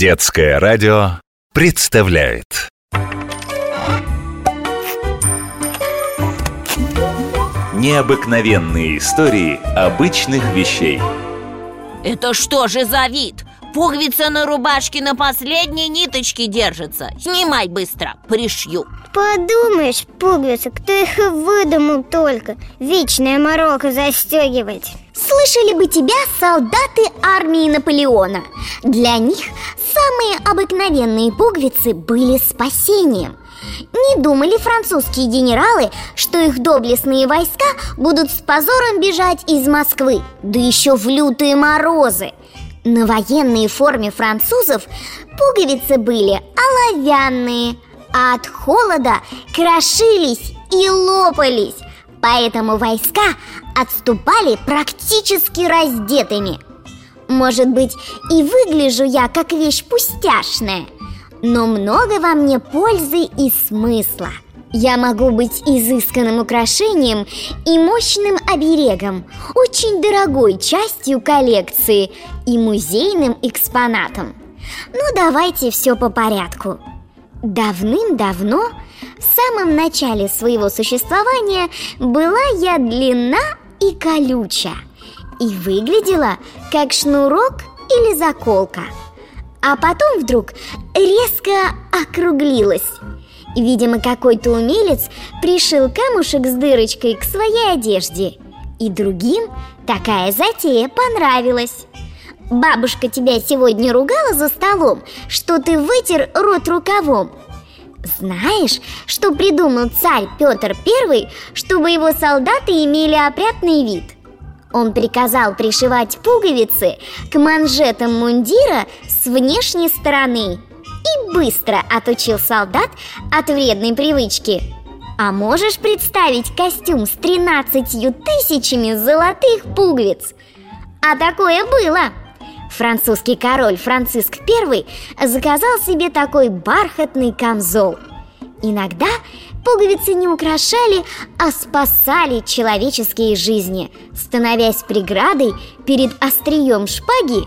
Детское радио представляет. Необыкновенные истории обычных вещей. Это что же за вид? Пуговица на рубашке на последней ниточке держится. Снимай быстро, пришью. Подумаешь, пуговица, кто их выдумал только? Вечная морока застегивать. Слышали бы тебя солдаты армии Наполеона. Для них самые обыкновенные пуговицы были спасением. Не думали французские генералы, что их доблестные войска будут с позором бежать из Москвы Да еще в лютые морозы? На военной форме французов пуговицы были оловянные А от холода крошились и лопались Поэтому войска отступали практически раздетыми Может быть, и выгляжу я как вещь пустяшная Но много во мне пользы и смысла я могу быть изысканным украшением и мощным оберегом, очень дорогой частью коллекции и музейным экспонатом. Ну, давайте все по порядку. Давным-давно, в самом начале своего существования, была я длинна и колюча И выглядела как шнурок или заколка. А потом вдруг резко округлилась. Видимо, какой-то умелец пришил камушек с дырочкой к своей одежде. И другим такая затея понравилась. Бабушка тебя сегодня ругала за столом, что ты вытер рот рукавом? Знаешь, что придумал царь Петр I, чтобы его солдаты имели опрятный вид? Он приказал пришивать пуговицы к манжетам мундира с внешней стороны и быстро отучил солдат от вредной привычки. А можешь представить костюм с 13 тысячами золотых пуговиц? А такое было! Французский король Франциск I заказал себе такой бархатный камзол. Иногда пуговицы не украшали, а спасали человеческие жизни, становясь преградой перед острием шпаги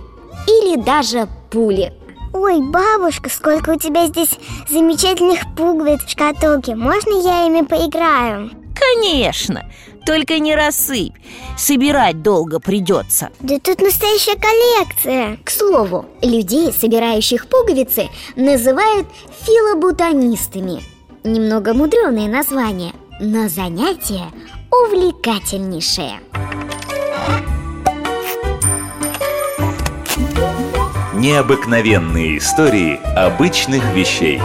или даже пули. Ой, бабушка, сколько у тебя здесь замечательных пуговиц в шкатулке. Можно я ими поиграю? Конечно, только не рассыпь. Собирать долго придется Да тут настоящая коллекция. К слову, людей, собирающих пуговицы, называют филоботанистами Немного мудреное название, но занятие увлекательнейшее. Необыкновенные истории обычных вещей